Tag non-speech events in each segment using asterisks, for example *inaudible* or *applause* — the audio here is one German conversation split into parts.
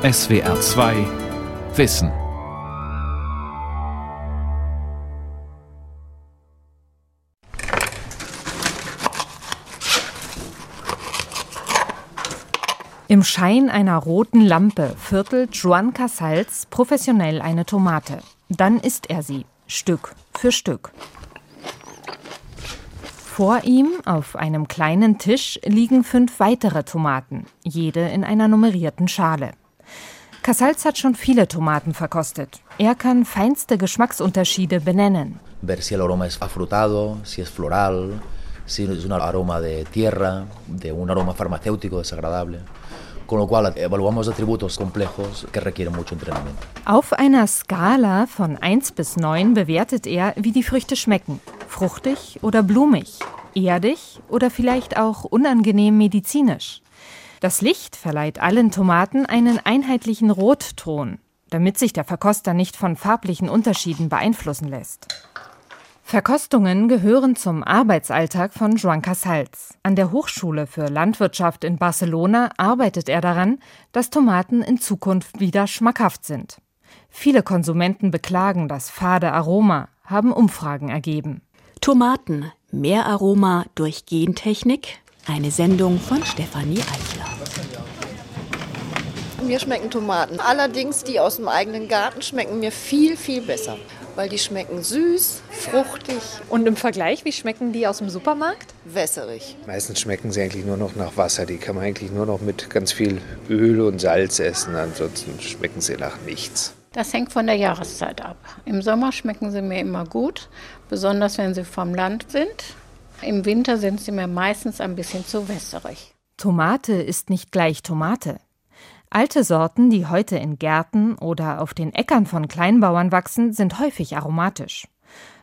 SWR 2 Wissen. Im Schein einer roten Lampe viertelt Juan Casals professionell eine Tomate. Dann isst er sie, Stück für Stück. Vor ihm auf einem kleinen Tisch liegen fünf weitere Tomaten, jede in einer nummerierten Schale. Casals hat schon viele Tomaten verkostet. Er kann feinste Geschmacksunterschiede benennen. Ver si el aroma es afrutado, si es floral, si es un aroma de tierra, de un aroma farmacéutico desagradable. Con lo cual evaluamos atributos complejos que requieren mucho entrenamiento. Auf einer Skala von 1 bis 9 bewertet er, wie die Früchte schmecken. Fruchtig oder blumig? Erdig oder vielleicht auch unangenehm medizinisch? Das Licht verleiht allen Tomaten einen einheitlichen Rotton, damit sich der Verkoster nicht von farblichen Unterschieden beeinflussen lässt. Verkostungen gehören zum Arbeitsalltag von Joan Casals. An der Hochschule für Landwirtschaft in Barcelona arbeitet er daran, dass Tomaten in Zukunft wieder schmackhaft sind. Viele Konsumenten beklagen das fade Aroma, haben Umfragen ergeben. Tomaten, mehr Aroma durch Gentechnik? Eine Sendung von Stefanie Eichler. Mir schmecken Tomaten. Allerdings die aus dem eigenen Garten schmecken mir viel, viel besser. Weil die schmecken süß, fruchtig. Und im Vergleich, wie schmecken die aus dem Supermarkt? Wässerig. Meistens schmecken sie eigentlich nur noch nach Wasser. Die kann man eigentlich nur noch mit ganz viel Öl und Salz essen. Ansonsten schmecken sie nach nichts. Das hängt von der Jahreszeit ab. Im Sommer schmecken sie mir immer gut, besonders wenn sie vom Land sind. Im Winter sind sie mir meistens ein bisschen zu wässerig. Tomate ist nicht gleich Tomate. Alte Sorten, die heute in Gärten oder auf den Äckern von Kleinbauern wachsen, sind häufig aromatisch.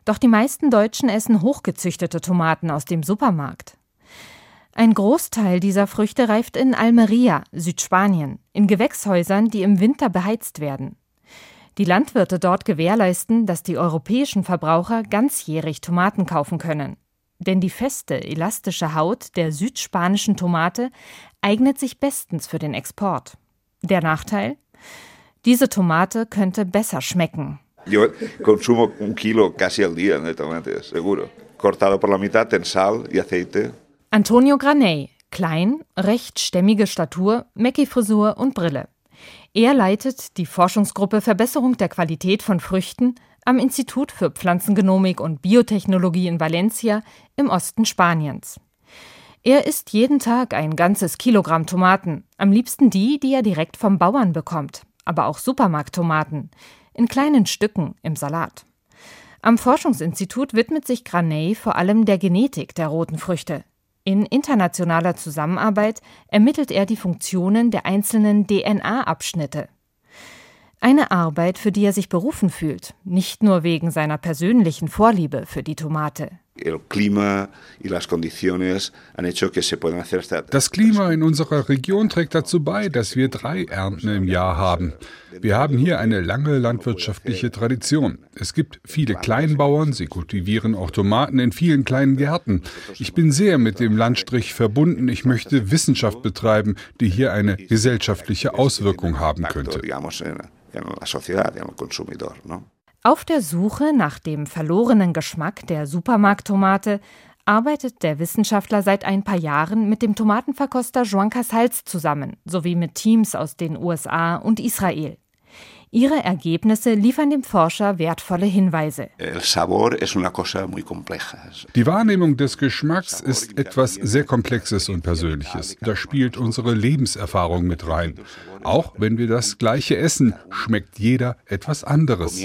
Doch die meisten Deutschen essen hochgezüchtete Tomaten aus dem Supermarkt. Ein Großteil dieser Früchte reift in Almeria, Südspanien, in Gewächshäusern, die im Winter beheizt werden. Die Landwirte dort gewährleisten, dass die europäischen Verbraucher ganzjährig Tomaten kaufen können. Denn die feste, elastische Haut der südspanischen Tomate eignet sich bestens für den Export. Der Nachteil? Diese Tomate könnte besser schmecken. Yo consumo un kilo casi al día de tomates, seguro. Cortado por la mitad en sal y aceite. Antonio Graney, klein, recht stämmige Statur, Mackie-Frisur und Brille. Er leitet die Forschungsgruppe Verbesserung der Qualität von Früchten am Institut für Pflanzengenomik und Biotechnologie in Valencia im Osten Spaniens. Er isst jeden Tag ein ganzes Kilogramm Tomaten, am liebsten die, die er direkt vom Bauern bekommt, aber auch Supermarkttomaten, in kleinen Stücken im Salat. Am Forschungsinstitut widmet sich Graney vor allem der Genetik der roten Früchte. In internationaler Zusammenarbeit ermittelt er die Funktionen der einzelnen DNA-Abschnitte. Eine Arbeit, für die er sich berufen fühlt, nicht nur wegen seiner persönlichen Vorliebe für die Tomate. Das Klima in unserer Region trägt dazu bei, dass wir drei Ernten im Jahr haben. Wir haben hier eine lange landwirtschaftliche Tradition. Es gibt viele Kleinbauern, sie kultivieren auch Tomaten in vielen kleinen Gärten. Ich bin sehr mit dem Landstrich verbunden. Ich möchte Wissenschaft betreiben, die hier eine gesellschaftliche Auswirkung haben könnte. Auf der Suche nach dem verlorenen Geschmack der Supermarkttomate arbeitet der Wissenschaftler seit ein paar Jahren mit dem Tomatenverkoster Joan Casals zusammen, sowie mit Teams aus den USA und Israel. Ihre Ergebnisse liefern dem Forscher wertvolle Hinweise. Die Wahrnehmung des Geschmacks ist etwas sehr Komplexes und Persönliches. Da spielt unsere Lebenserfahrung mit rein. Auch wenn wir das gleiche essen, schmeckt jeder etwas anderes.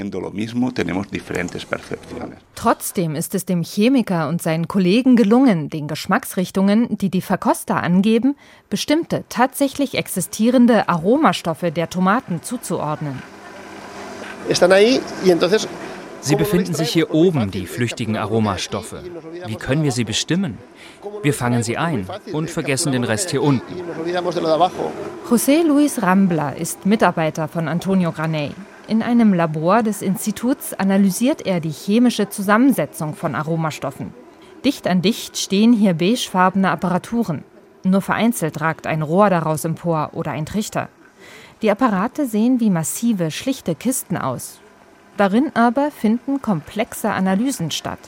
Trotzdem ist es dem Chemiker und seinen Kollegen gelungen, den Geschmacksrichtungen, die die Verkoster angeben, bestimmte tatsächlich existierende Aromastoffe der Tomaten zuzuordnen. Sie befinden sich hier oben, die flüchtigen Aromastoffe. Wie können wir sie bestimmen? Wir fangen sie ein und vergessen den Rest hier unten. José Luis Rambla ist Mitarbeiter von Antonio Graney. In einem Labor des Instituts analysiert er die chemische Zusammensetzung von Aromastoffen. Dicht an dicht stehen hier beigefarbene Apparaturen. Nur vereinzelt ragt ein Rohr daraus empor oder ein Trichter. Die Apparate sehen wie massive, schlichte Kisten aus. Darin aber finden komplexe Analysen statt.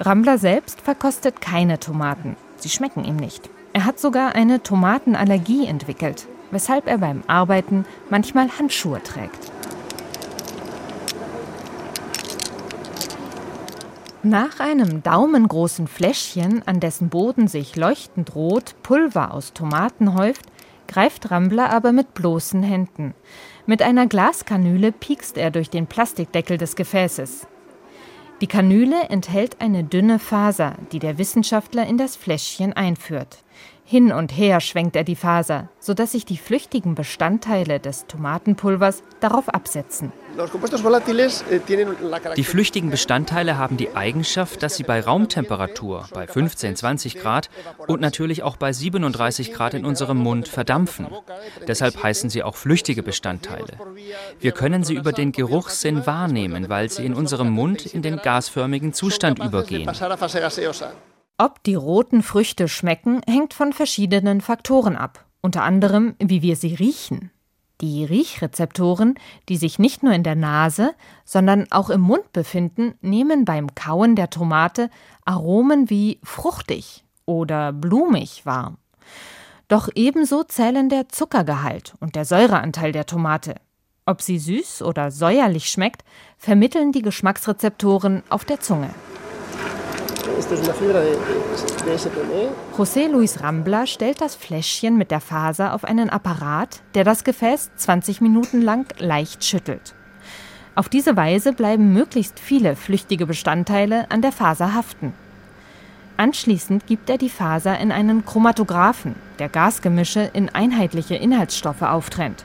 Rambler selbst verkostet keine Tomaten. Sie schmecken ihm nicht. Er hat sogar eine Tomatenallergie entwickelt, weshalb er beim Arbeiten manchmal Handschuhe trägt. Nach einem daumengroßen Fläschchen, an dessen Boden sich leuchtend rot Pulver aus Tomaten häuft, greift Rambler aber mit bloßen Händen. Mit einer Glaskanüle piekst er durch den Plastikdeckel des Gefäßes. Die Kanüle enthält eine dünne Faser, die der Wissenschaftler in das Fläschchen einführt. Hin und her schwenkt er die Faser, sodass sich die flüchtigen Bestandteile des Tomatenpulvers darauf absetzen. Eh, die flüchtigen Bestandteile haben die Eigenschaft, dass sie bei Raumtemperatur, bei 15, 20 Grad und natürlich auch bei 37 Grad in unserem Mund verdampfen. Deshalb heißen sie auch flüchtige Bestandteile. Wir können sie über den Geruchssinn wahrnehmen, weil sie in unserem Mund in den gasförmigen Zustand übergehen. Ob die roten Früchte schmecken, hängt von verschiedenen Faktoren ab, unter anderem wie wir sie riechen. Die Riechrezeptoren, die sich nicht nur in der Nase, sondern auch im Mund befinden, nehmen beim Kauen der Tomate Aromen wie fruchtig oder blumig wahr. Doch ebenso zählen der Zuckergehalt und der Säureanteil der Tomate. Ob sie süß oder säuerlich schmeckt, vermitteln die Geschmacksrezeptoren auf der Zunge. José Luis Rambla stellt das Fläschchen mit der Faser auf einen Apparat, der das Gefäß 20 Minuten lang leicht schüttelt. Auf diese Weise bleiben möglichst viele flüchtige Bestandteile an der Faser haften. Anschließend gibt er die Faser in einen Chromatographen, der Gasgemische in einheitliche Inhaltsstoffe auftrennt.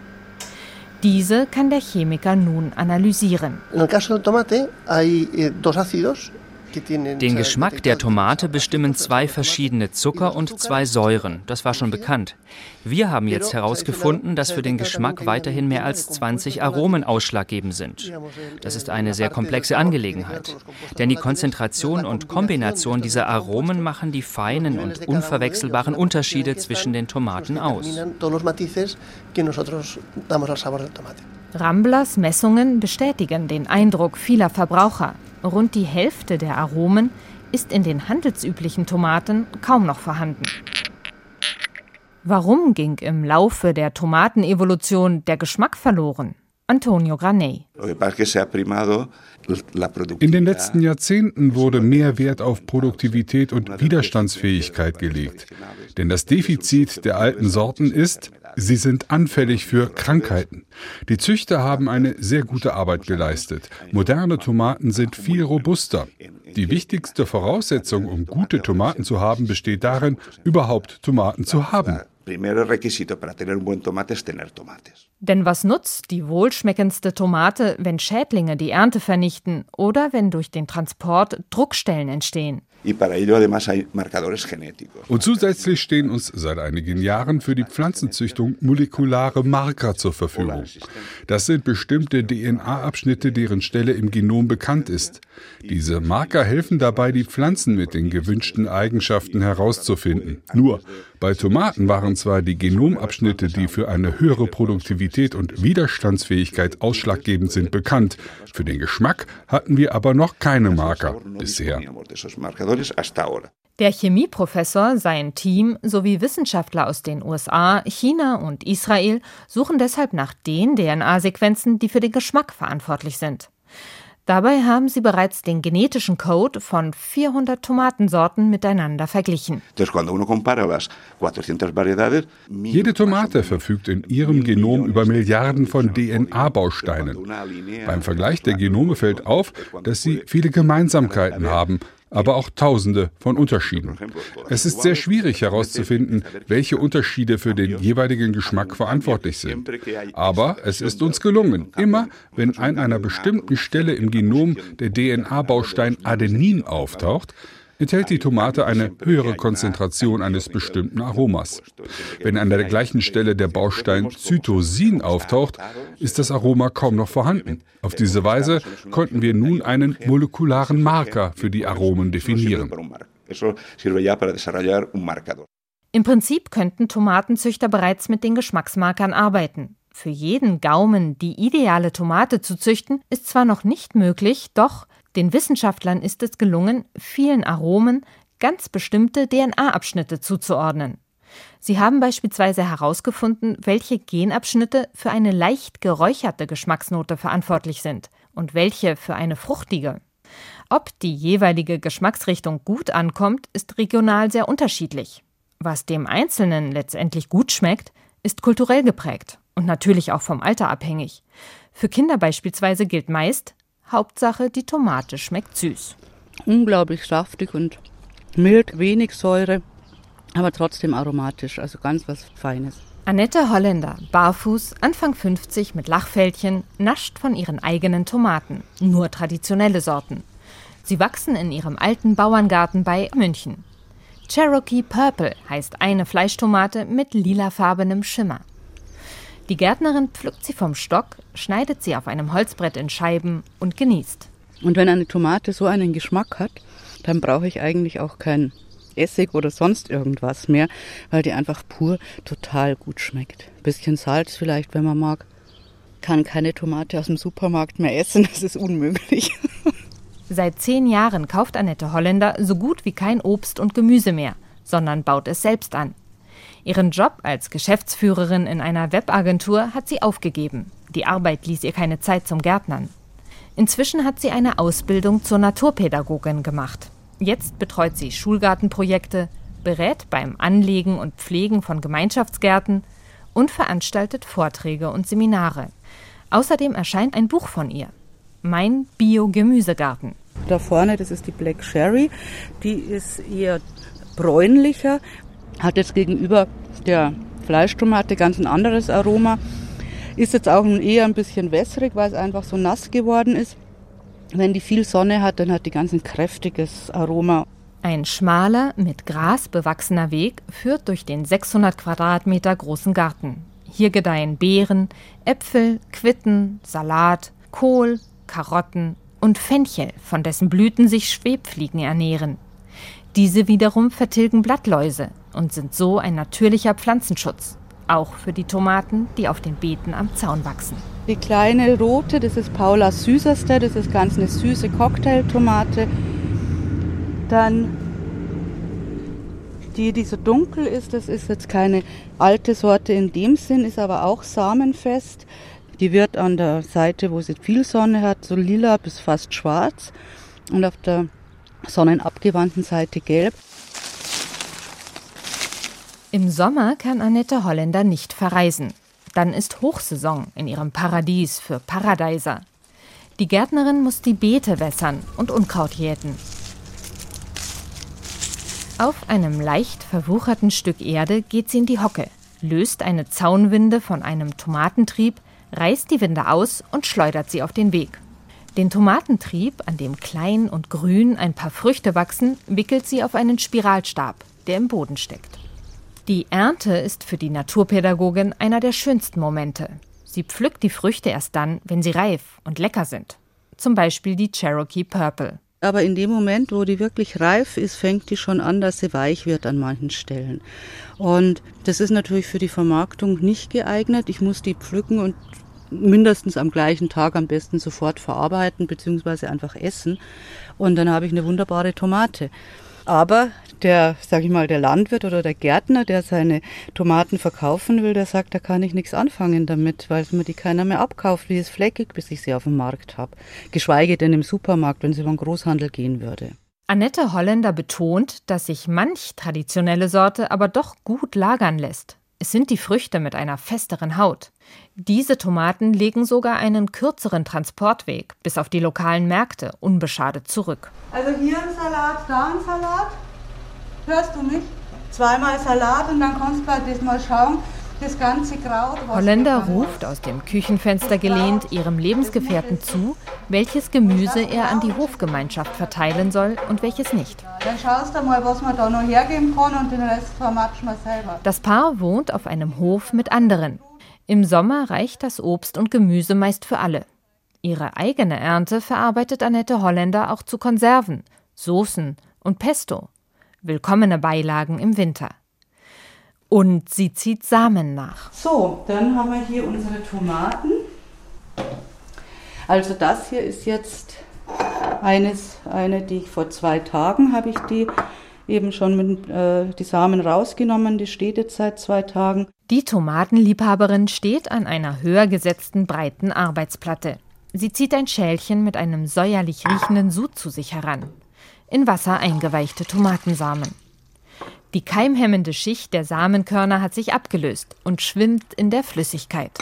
Diese kann der Chemiker nun analysieren. In el caso del tomate hay eh, dos ácidos den Geschmack der Tomate bestimmen zwei verschiedene Zucker und zwei Säuren. Das war schon bekannt. Wir haben jetzt herausgefunden, dass für den Geschmack weiterhin mehr als 20 Aromen ausschlaggebend sind. Das ist eine sehr komplexe Angelegenheit. Denn die Konzentration und Kombination dieser Aromen machen die feinen und unverwechselbaren Unterschiede zwischen den Tomaten aus. Ramblers Messungen bestätigen den Eindruck vieler Verbraucher. Rund die Hälfte der Aromen ist in den handelsüblichen Tomaten kaum noch vorhanden. Warum ging im Laufe der Tomatenevolution der Geschmack verloren? Antonio Graney. In den letzten Jahrzehnten wurde mehr Wert auf Produktivität und Widerstandsfähigkeit gelegt. Denn das Defizit der alten Sorten ist, Sie sind anfällig für Krankheiten. Die Züchter haben eine sehr gute Arbeit geleistet. Moderne Tomaten sind viel robuster. Die wichtigste Voraussetzung, um gute Tomaten zu haben, besteht darin, überhaupt Tomaten zu haben. Denn was nutzt die wohlschmeckendste Tomate, wenn Schädlinge die Ernte vernichten oder wenn durch den Transport Druckstellen entstehen? Und zusätzlich stehen uns seit einigen Jahren für die Pflanzenzüchtung molekulare Marker zur Verfügung. Das sind bestimmte DNA-Abschnitte, deren Stelle im Genom bekannt ist. Diese Marker helfen dabei, die Pflanzen mit den gewünschten Eigenschaften herauszufinden. Nur bei Tomaten waren zwar die Genomabschnitte, die für eine höhere Produktivität und Widerstandsfähigkeit ausschlaggebend sind, bekannt. Für den Geschmack hatten wir aber noch keine Marker bisher. Der Chemieprofessor, sein Team sowie Wissenschaftler aus den USA, China und Israel suchen deshalb nach den DNA-Sequenzen, die für den Geschmack verantwortlich sind. Dabei haben sie bereits den genetischen Code von 400 Tomatensorten miteinander verglichen. Jede Tomate verfügt in ihrem Genom über Milliarden von DNA-Bausteinen. Beim Vergleich der Genome fällt auf, dass sie viele Gemeinsamkeiten haben, aber auch Tausende von Unterschieden. Es ist sehr schwierig herauszufinden, welche Unterschiede für den jeweiligen Geschmack verantwortlich sind. Aber es ist uns gelungen, immer wenn an einer bestimmten Stelle im Genom der DNA-Baustein Adenin auftaucht, enthält die Tomate eine höhere Konzentration eines bestimmten Aromas. Wenn an der gleichen Stelle der Baustein Zytosin auftaucht, ist das Aroma kaum noch vorhanden. Auf diese Weise konnten wir nun einen molekularen Marker für die Aromen definieren. Im Prinzip könnten Tomatenzüchter bereits mit den Geschmacksmarkern arbeiten. Für jeden Gaumen die ideale Tomate zu züchten, ist zwar noch nicht möglich, doch den Wissenschaftlern ist es gelungen, vielen Aromen ganz bestimmte DNA-Abschnitte zuzuordnen. Sie haben beispielsweise herausgefunden, welche Genabschnitte für eine leicht geräucherte Geschmacksnote verantwortlich sind und welche für eine fruchtige. Ob die jeweilige Geschmacksrichtung gut ankommt, ist regional sehr unterschiedlich. Was dem Einzelnen letztendlich gut schmeckt, ist kulturell geprägt und natürlich auch vom Alter abhängig. Für Kinder beispielsweise gilt meist, Hauptsache die Tomate schmeckt süß. Unglaublich saftig und mild, wenig Säure, aber trotzdem aromatisch, also ganz was Feines. Annette Holländer, barfuß, Anfang 50 mit Lachfältchen, nascht von ihren eigenen Tomaten, nur traditionelle Sorten. Sie wachsen in ihrem alten Bauerngarten bei München. Cherokee Purple heißt eine Fleischtomate mit lilafarbenem Schimmer. Die Gärtnerin pflückt sie vom Stock, schneidet sie auf einem Holzbrett in Scheiben und genießt. Und wenn eine Tomate so einen Geschmack hat, dann brauche ich eigentlich auch keinen Essig oder sonst irgendwas mehr, weil die einfach pur total gut schmeckt. Bisschen Salz vielleicht, wenn man mag. Kann keine Tomate aus dem Supermarkt mehr essen, *laughs* das ist unmöglich. Seit zehn Jahren kauft Annette Holländer so gut wie kein Obst und Gemüse mehr, sondern baut es selbst an. Ihren Job als Geschäftsführerin in einer Webagentur hat sie aufgegeben. Die Arbeit ließ ihr keine Zeit zum Gärtnern. Inzwischen hat sie eine Ausbildung zur Naturpädagogin gemacht. Jetzt betreut sie Schulgartenprojekte, berät beim Anlegen und Pflegen von Gemeinschaftsgärten und veranstaltet Vorträge und Seminare. Außerdem erscheint ein Buch von ihr. Mein Bio-Gemüsegarten. Da vorne, das ist die Black Sherry. Die ist eher bräunlicher, hat jetzt gegenüber der Fleischtomate ganz ein anderes Aroma. Ist jetzt auch eher ein bisschen wässrig, weil es einfach so nass geworden ist. Wenn die viel Sonne hat, dann hat die ganz ein kräftiges Aroma. Ein schmaler, mit Gras bewachsener Weg führt durch den 600 Quadratmeter großen Garten. Hier gedeihen Beeren, Äpfel, Quitten, Salat, Kohl, Karotten und Fenchel, von dessen Blüten sich Schwebfliegen ernähren. Diese wiederum vertilgen Blattläuse und sind so ein natürlicher Pflanzenschutz, auch für die Tomaten, die auf den Beeten am Zaun wachsen. Die kleine rote, das ist Paula süßeste, das ist ganz eine süße Cocktailtomate. Dann die, die so dunkel ist, das ist jetzt keine alte Sorte in dem Sinn, ist aber auch samenfest. Die wird an der Seite, wo sie viel Sonne hat, so lila bis fast schwarz und auf der sonnenabgewandten Seite gelb. Im Sommer kann Annette Holländer nicht verreisen. Dann ist Hochsaison in ihrem Paradies für Paradeiser. Die Gärtnerin muss die Beete wässern und Unkraut jäten. Auf einem leicht verwucherten Stück Erde geht sie in die Hocke, löst eine Zaunwinde von einem Tomatentrieb, reißt die Winde aus und schleudert sie auf den Weg. Den Tomatentrieb, an dem klein und grün ein paar Früchte wachsen, wickelt sie auf einen Spiralstab, der im Boden steckt. Die Ernte ist für die Naturpädagogin einer der schönsten Momente. Sie pflückt die Früchte erst dann, wenn sie reif und lecker sind. Zum Beispiel die Cherokee Purple. Aber in dem Moment, wo die wirklich reif ist, fängt die schon an, dass sie weich wird an manchen Stellen. Und das ist natürlich für die Vermarktung nicht geeignet. Ich muss die pflücken und mindestens am gleichen Tag am besten sofort verarbeiten bzw. einfach essen. Und dann habe ich eine wunderbare Tomate. Aber der, sag ich mal, der Landwirt oder der Gärtner, der seine Tomaten verkaufen will, der sagt, da kann ich nichts anfangen damit, weil mir die keiner mehr abkauft. Die ist fleckig, bis ich sie auf dem Markt habe. Geschweige denn im Supermarkt, wenn sie beim Großhandel gehen würde. Annette Holländer betont, dass sich manch traditionelle Sorte aber doch gut lagern lässt. Es sind die Früchte mit einer festeren Haut. Diese Tomaten legen sogar einen kürzeren Transportweg bis auf die lokalen Märkte unbeschadet zurück. Also hier ein Salat, da ein Salat. Hörst du mich? Zweimal Salat und dann kannst du halt das mal schauen, das ganze Kraut. Holländer ruft aus dem Küchenfenster gelehnt ihrem Lebensgefährten zu, welches Gemüse er an die Hofgemeinschaft verteilen soll und welches nicht. Dann schaust du mal, was man da noch hergeben kann und den Rest vermatschen wir selber. Das Paar wohnt auf einem Hof mit anderen. Im Sommer reicht das Obst und Gemüse meist für alle. Ihre eigene Ernte verarbeitet Annette Holländer auch zu Konserven, Soßen und Pesto. Willkommene Beilagen im Winter. Und sie zieht Samen nach. So, dann haben wir hier unsere Tomaten. Also das hier ist jetzt eines, eine, die ich vor zwei Tagen habe ich die eben schon mit, äh, die Samen rausgenommen. Die steht jetzt seit zwei Tagen. Die Tomatenliebhaberin steht an einer höher gesetzten breiten Arbeitsplatte. Sie zieht ein Schälchen mit einem säuerlich riechenden Sud zu sich heran. In Wasser eingeweichte Tomatensamen. Die keimhemmende Schicht der Samenkörner hat sich abgelöst und schwimmt in der Flüssigkeit.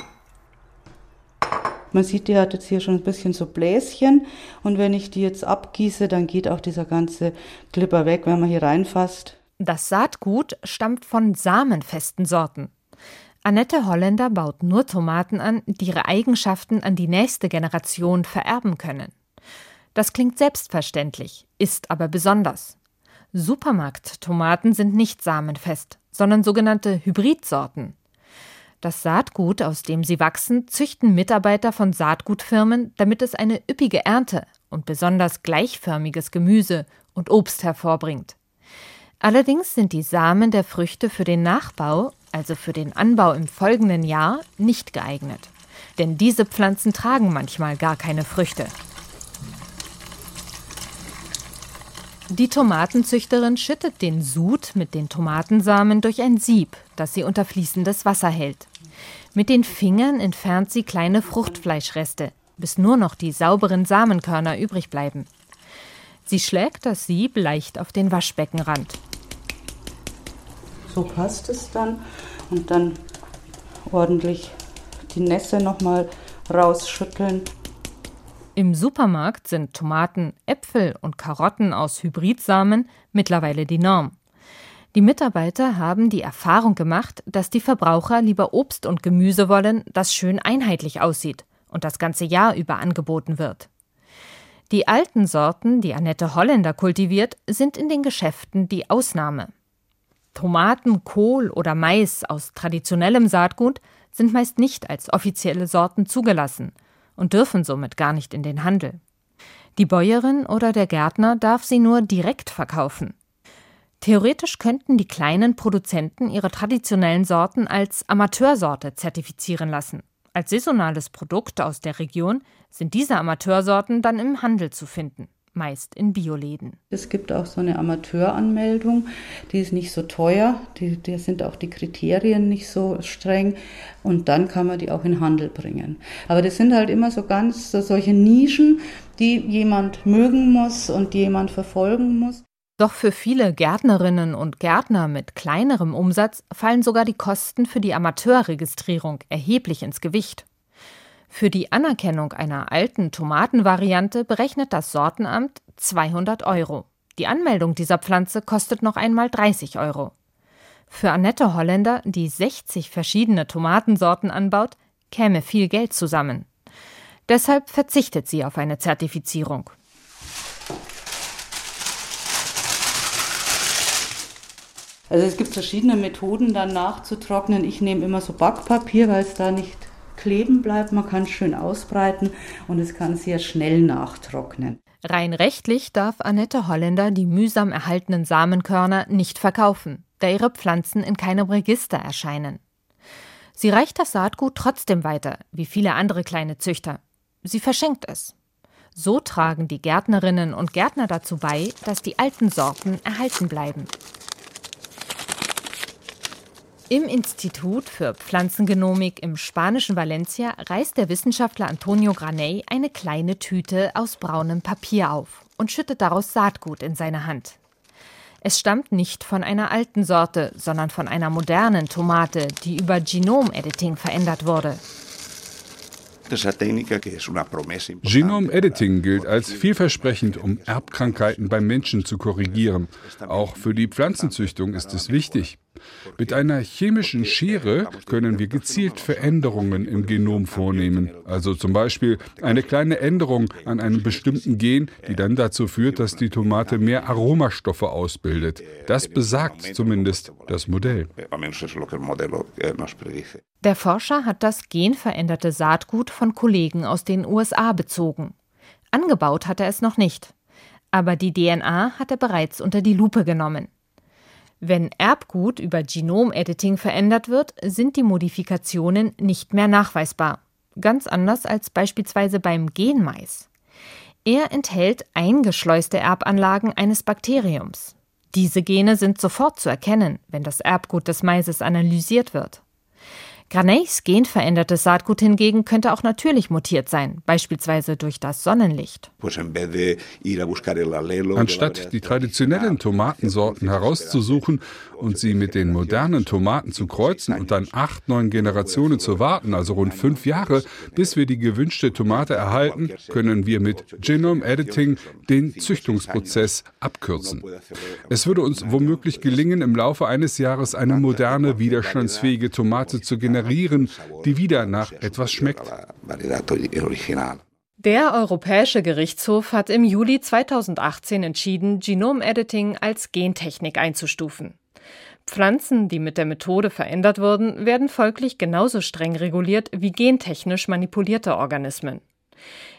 Man sieht, die hat jetzt hier schon ein bisschen so Bläschen und wenn ich die jetzt abgieße, dann geht auch dieser ganze Glipper weg, wenn man hier reinfasst. Das Saatgut stammt von samenfesten Sorten. Annette Holländer baut nur Tomaten an, die ihre Eigenschaften an die nächste Generation vererben können. Das klingt selbstverständlich, ist aber besonders. Supermarkttomaten sind nicht samenfest, sondern sogenannte Hybridsorten. Das Saatgut, aus dem sie wachsen, züchten Mitarbeiter von Saatgutfirmen, damit es eine üppige Ernte und besonders gleichförmiges Gemüse und Obst hervorbringt. Allerdings sind die Samen der Früchte für den Nachbau, also für den Anbau im folgenden Jahr, nicht geeignet. Denn diese Pflanzen tragen manchmal gar keine Früchte. Die Tomatenzüchterin schüttet den Sud mit den Tomatensamen durch ein Sieb, das sie unter fließendes Wasser hält. Mit den Fingern entfernt sie kleine Fruchtfleischreste, bis nur noch die sauberen Samenkörner übrig bleiben. Sie schlägt das Sieb leicht auf den Waschbeckenrand. So passt es dann und dann ordentlich die Nässe nochmal rausschütteln. Im Supermarkt sind Tomaten, Äpfel und Karotten aus Hybridsamen mittlerweile die Norm. Die Mitarbeiter haben die Erfahrung gemacht, dass die Verbraucher lieber Obst und Gemüse wollen, das schön einheitlich aussieht und das ganze Jahr über angeboten wird. Die alten Sorten, die Annette Holländer kultiviert, sind in den Geschäften die Ausnahme. Tomaten, Kohl oder Mais aus traditionellem Saatgut sind meist nicht als offizielle Sorten zugelassen – und dürfen somit gar nicht in den Handel. Die Bäuerin oder der Gärtner darf sie nur direkt verkaufen. Theoretisch könnten die kleinen Produzenten ihre traditionellen Sorten als Amateursorte zertifizieren lassen. Als saisonales Produkt aus der Region sind diese Amateursorten dann im Handel zu finden meist in Bioläden. Es gibt auch so eine Amateuranmeldung, die ist nicht so teuer, die, die sind auch die Kriterien nicht so streng und dann kann man die auch in Handel bringen. Aber das sind halt immer so ganz so solche Nischen, die jemand mögen muss und die jemand verfolgen muss. Doch für viele Gärtnerinnen und Gärtner mit kleinerem Umsatz fallen sogar die Kosten für die Amateurregistrierung erheblich ins Gewicht. Für die Anerkennung einer alten Tomatenvariante berechnet das Sortenamt 200 Euro. Die Anmeldung dieser Pflanze kostet noch einmal 30 Euro. Für Annette Holländer, die 60 verschiedene Tomatensorten anbaut, käme viel Geld zusammen. Deshalb verzichtet sie auf eine Zertifizierung. Also es gibt verschiedene Methoden, dann nachzutrocknen. Ich nehme immer so Backpapier, weil es da nicht kleben bleibt, man kann es schön ausbreiten und es kann sehr schnell nachtrocknen. Rein rechtlich darf Annette Holländer die mühsam erhaltenen Samenkörner nicht verkaufen, da ihre Pflanzen in keinem Register erscheinen. Sie reicht das Saatgut trotzdem weiter, wie viele andere kleine Züchter. Sie verschenkt es. So tragen die Gärtnerinnen und Gärtner dazu bei, dass die alten Sorten erhalten bleiben. Im Institut für Pflanzengenomik im spanischen Valencia reißt der Wissenschaftler Antonio Graney eine kleine Tüte aus braunem Papier auf und schüttet daraus Saatgut in seine Hand. Es stammt nicht von einer alten Sorte, sondern von einer modernen Tomate, die über Genom-Editing verändert wurde. Genome Editing gilt als vielversprechend, um Erbkrankheiten beim Menschen zu korrigieren. Auch für die Pflanzenzüchtung ist es wichtig. Mit einer chemischen Schere können wir gezielt Veränderungen im Genom vornehmen. Also zum Beispiel eine kleine Änderung an einem bestimmten Gen, die dann dazu führt, dass die Tomate mehr Aromastoffe ausbildet. Das besagt zumindest das Modell. Der Forscher hat das genveränderte Saatgut von Kollegen aus den USA bezogen. Angebaut hat er es noch nicht. Aber die DNA hat er bereits unter die Lupe genommen. Wenn Erbgut über Genomediting verändert wird, sind die Modifikationen nicht mehr nachweisbar. Ganz anders als beispielsweise beim Genmais. Er enthält eingeschleuste Erbanlagen eines Bakteriums. Diese Gene sind sofort zu erkennen, wenn das Erbgut des Maises analysiert wird. Graneys genverändertes Saatgut hingegen könnte auch natürlich mutiert sein, beispielsweise durch das Sonnenlicht. Anstatt die traditionellen Tomatensorten herauszusuchen und sie mit den modernen Tomaten zu kreuzen und dann acht, neun Generationen zu warten, also rund fünf Jahre, bis wir die gewünschte Tomate erhalten, können wir mit Genome Editing den Züchtungsprozess abkürzen. Es würde uns womöglich gelingen, im Laufe eines Jahres eine moderne, widerstandsfähige Tomate zu generieren generieren, die wieder nach etwas schmeckt. Der Europäische Gerichtshof hat im Juli 2018 entschieden, Genomediting als Gentechnik einzustufen. Pflanzen, die mit der Methode verändert wurden, werden folglich genauso streng reguliert wie gentechnisch manipulierte Organismen.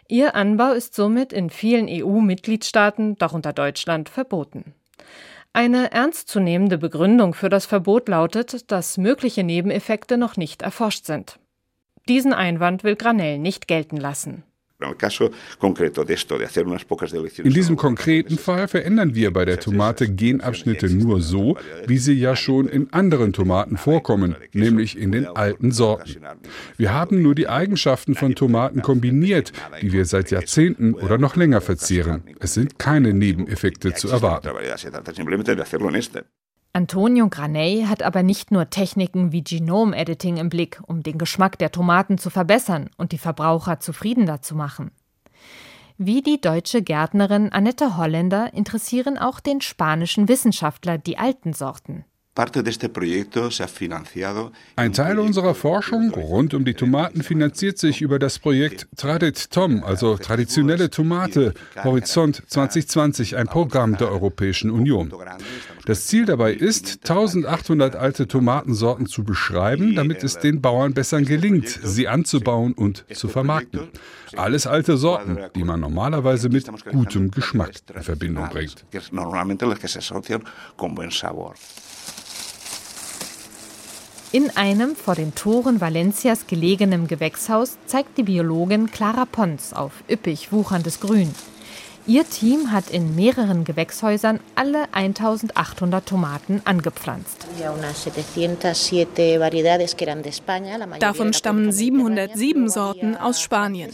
Ihr Anbau ist somit in vielen EU-Mitgliedstaaten, darunter Deutschland, verboten. Eine ernstzunehmende Begründung für das Verbot lautet, dass mögliche Nebeneffekte noch nicht erforscht sind. Diesen Einwand will Granell nicht gelten lassen. In diesem konkreten Fall verändern wir bei der Tomate Genabschnitte nur so, wie sie ja schon in anderen Tomaten vorkommen, nämlich in den alten Sorten. Wir haben nur die Eigenschaften von Tomaten kombiniert, die wir seit Jahrzehnten oder noch länger verzehren. Es sind keine Nebeneffekte zu erwarten. Antonio Graney hat aber nicht nur Techniken wie Genome-Editing im Blick, um den Geschmack der Tomaten zu verbessern und die Verbraucher zufriedener zu machen. Wie die deutsche Gärtnerin Annette Holländer interessieren auch den spanischen Wissenschaftler die alten Sorten. Ein Teil unserer Forschung rund um die Tomaten finanziert sich über das Projekt Tradit Tom, also traditionelle Tomate, Horizont 2020, ein Programm der Europäischen Union. Das Ziel dabei ist, 1800 alte Tomatensorten zu beschreiben, damit es den Bauern besser gelingt, sie anzubauen und zu vermarkten. Alles alte Sorten, die man normalerweise mit gutem Geschmack in Verbindung bringt. In einem vor den Toren Valencias gelegenen Gewächshaus zeigt die Biologin Clara Pons auf üppig wucherndes Grün. Ihr Team hat in mehreren Gewächshäusern alle 1800 Tomaten angepflanzt. Davon stammen 707 Sorten aus Spanien.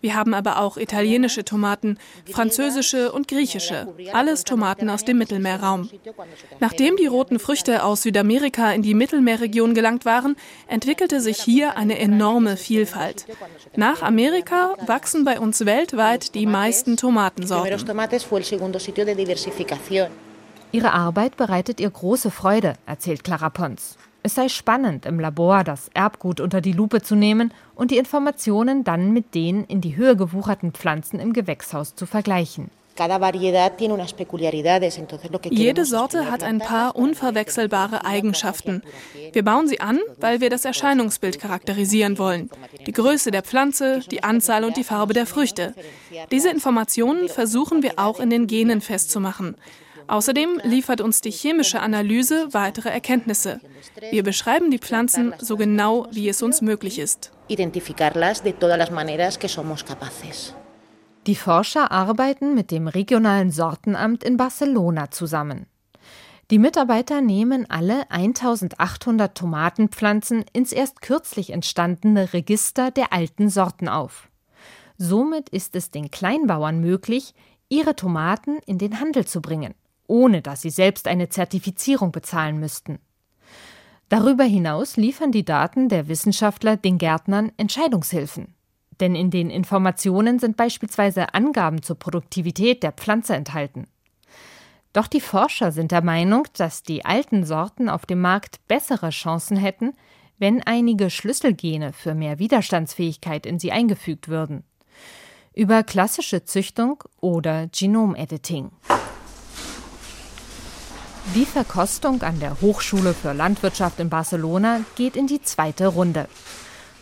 Wir haben aber auch italienische Tomaten, französische und griechische, alles Tomaten aus dem Mittelmeerraum. Nachdem die roten Früchte aus Südamerika in die Mittelmeerregion gelangt waren, entwickelte sich hier eine enorme Vielfalt. Nach Amerika wachsen bei uns weltweit die meisten Tomatensorten. Ihre Arbeit bereitet ihr große Freude, erzählt Clara Pons. Es sei spannend, im Labor das Erbgut unter die Lupe zu nehmen und die Informationen dann mit den in die Höhe gewucherten Pflanzen im Gewächshaus zu vergleichen. Jede Sorte hat ein paar unverwechselbare Eigenschaften. Wir bauen sie an, weil wir das Erscheinungsbild charakterisieren wollen. Die Größe der Pflanze, die Anzahl und die Farbe der Früchte. Diese Informationen versuchen wir auch in den Genen festzumachen. Außerdem liefert uns die chemische Analyse weitere Erkenntnisse. Wir beschreiben die Pflanzen so genau, wie es uns möglich ist. Die Forscher arbeiten mit dem regionalen Sortenamt in Barcelona zusammen. Die Mitarbeiter nehmen alle 1800 Tomatenpflanzen ins erst kürzlich entstandene Register der alten Sorten auf. Somit ist es den Kleinbauern möglich, ihre Tomaten in den Handel zu bringen ohne dass sie selbst eine Zertifizierung bezahlen müssten. Darüber hinaus liefern die Daten der Wissenschaftler den Gärtnern Entscheidungshilfen. Denn in den Informationen sind beispielsweise Angaben zur Produktivität der Pflanze enthalten. Doch die Forscher sind der Meinung, dass die alten Sorten auf dem Markt bessere Chancen hätten, wenn einige Schlüsselgene für mehr Widerstandsfähigkeit in sie eingefügt würden. Über klassische Züchtung oder Genomediting. Die Verkostung an der Hochschule für Landwirtschaft in Barcelona geht in die zweite Runde.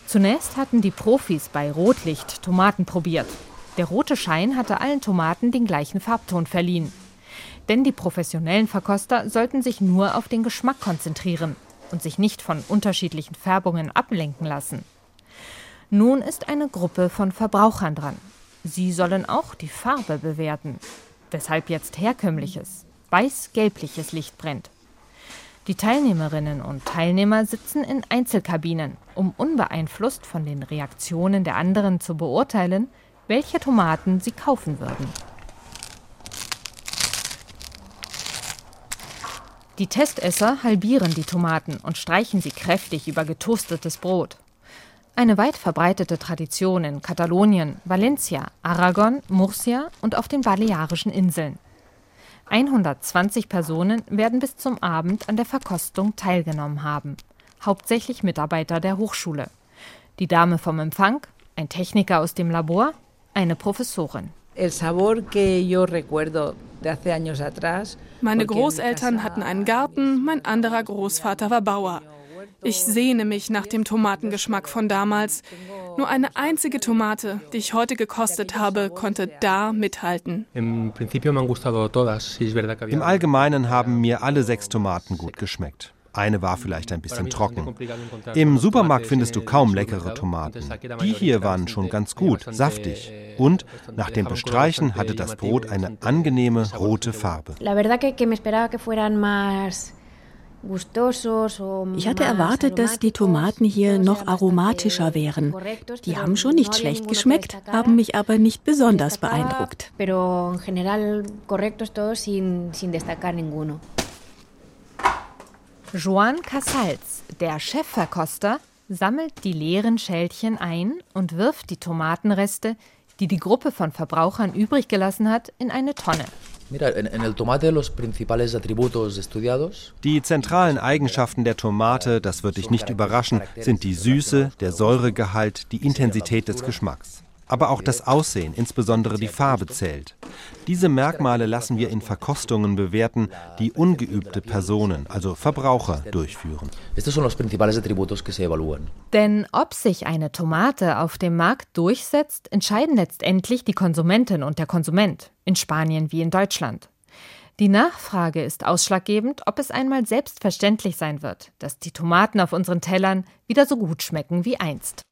Zunächst hatten die Profis bei Rotlicht Tomaten probiert. Der rote Schein hatte allen Tomaten den gleichen Farbton verliehen. Denn die professionellen Verkoster sollten sich nur auf den Geschmack konzentrieren und sich nicht von unterschiedlichen Färbungen ablenken lassen. Nun ist eine Gruppe von Verbrauchern dran. Sie sollen auch die Farbe bewerten, weshalb jetzt herkömmliches, weiß-gelbliches Licht brennt. Die Teilnehmerinnen und Teilnehmer sitzen in Einzelkabinen, um unbeeinflusst von den Reaktionen der anderen zu beurteilen, welche Tomaten sie kaufen würden. Die Testesser halbieren die Tomaten und streichen sie kräftig über getoastetes Brot. Eine weit verbreitete Tradition in Katalonien, Valencia, Aragon, Murcia und auf den Balearischen Inseln. 120 Personen werden bis zum Abend an der Verkostung teilgenommen haben, hauptsächlich Mitarbeiter der Hochschule. Die Dame vom Empfang, ein Techniker aus dem Labor, eine Professorin. Meine Großeltern hatten einen Garten, mein anderer Großvater war Bauer. Ich sehne mich nach dem Tomatengeschmack von damals. Nur eine einzige Tomate, die ich heute gekostet habe, konnte da mithalten. Im Allgemeinen haben mir alle sechs Tomaten gut geschmeckt. Eine war vielleicht ein bisschen trocken. Im Supermarkt findest du kaum leckere Tomaten. Die hier waren schon ganz gut, saftig. Und nach dem Bestreichen hatte das Brot eine angenehme rote Farbe. Ich hatte erwartet, dass die Tomaten hier noch aromatischer wären. Die haben schon nicht schlecht geschmeckt, haben mich aber nicht besonders beeindruckt. Joan Casals, der Chefverkoster, sammelt die leeren Schälchen ein und wirft die Tomatenreste, die die Gruppe von Verbrauchern übrig gelassen hat, in eine Tonne. Die zentralen Eigenschaften der Tomate, das wird dich nicht überraschen, sind die Süße, der Säuregehalt, die Intensität des Geschmacks. Aber auch das Aussehen, insbesondere die Farbe zählt. Diese Merkmale lassen wir in Verkostungen bewerten, die ungeübte Personen, also Verbraucher, durchführen. Denn ob sich eine Tomate auf dem Markt durchsetzt, entscheiden letztendlich die Konsumentin und der Konsument, in Spanien wie in Deutschland. Die Nachfrage ist ausschlaggebend, ob es einmal selbstverständlich sein wird, dass die Tomaten auf unseren Tellern wieder so gut schmecken wie einst.